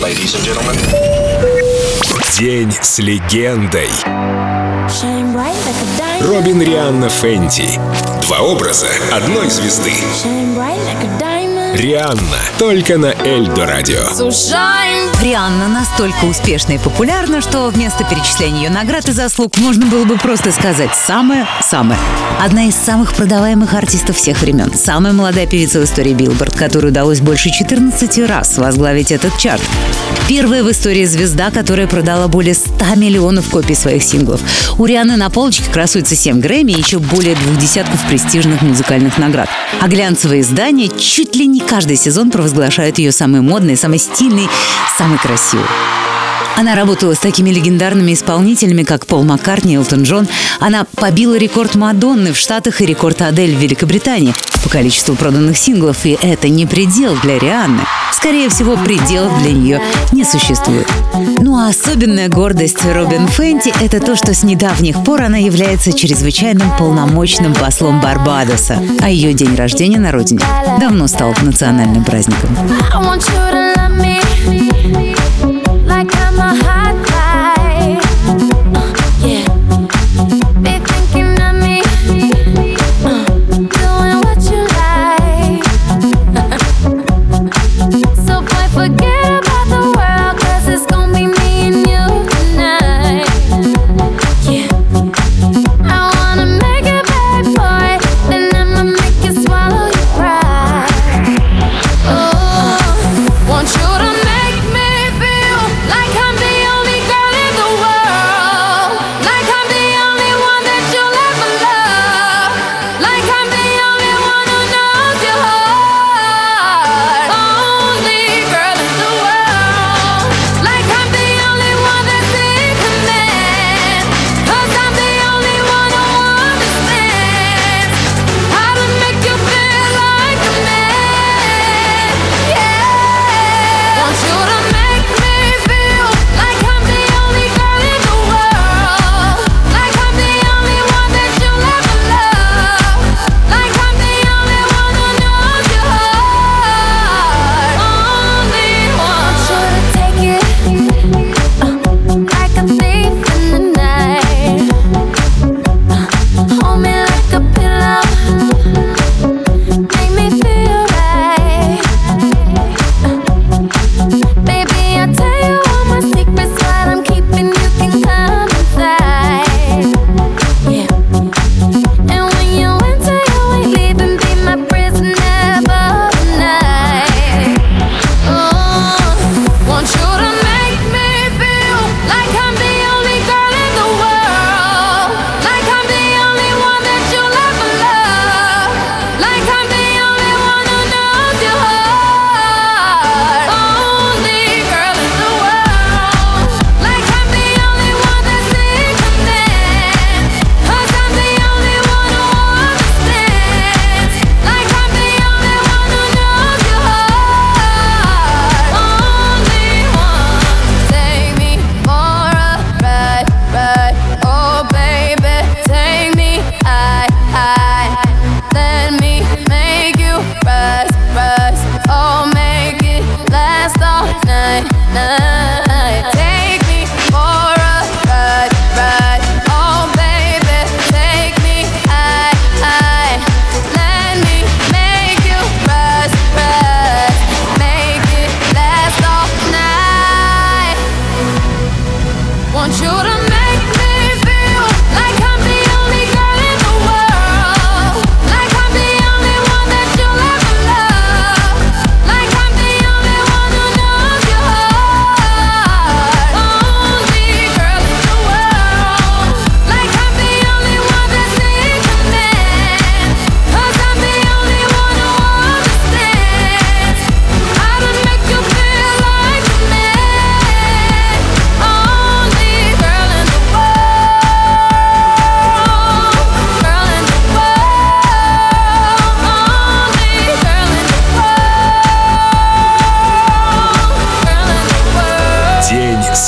Ladies and gentlemen. День с легендой. Робин Рианна Фенти. Два образа одной звезды. Рианна. Только на Эльдо Радио. Слушаем. Рианна настолько успешна и популярна, что вместо перечисления ее наград и заслуг можно было бы просто сказать «самая-самая». Одна из самых продаваемых артистов всех времен. Самая молодая певица в истории Билборд, которой удалось больше 14 раз возглавить этот чарт. Первая в истории звезда, которая продала более 100 миллионов копий своих синглов. У Рианы на полочке красуется 7 Грэмми и еще более двух десятков престижных музыкальных наград. А глянцевое издание чуть ли не они каждый сезон провозглашают ее самой модной, самой стильной, самой красивой. Она работала с такими легендарными исполнителями, как Пол Маккартни, Элтон Джон. Она побила рекорд Мадонны в Штатах и рекорд Адель в Великобритании по количеству проданных синглов, и это не предел для Рианны. Скорее всего, пределов для нее не существует. Ну а особенная гордость Робин Фенти – это то, что с недавних пор она является чрезвычайным полномочным послом Барбадоса, а ее день рождения на родине давно стал национальным праздником. I want you to love me.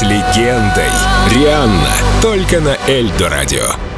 легендой. Рианна только на Эльдо радио.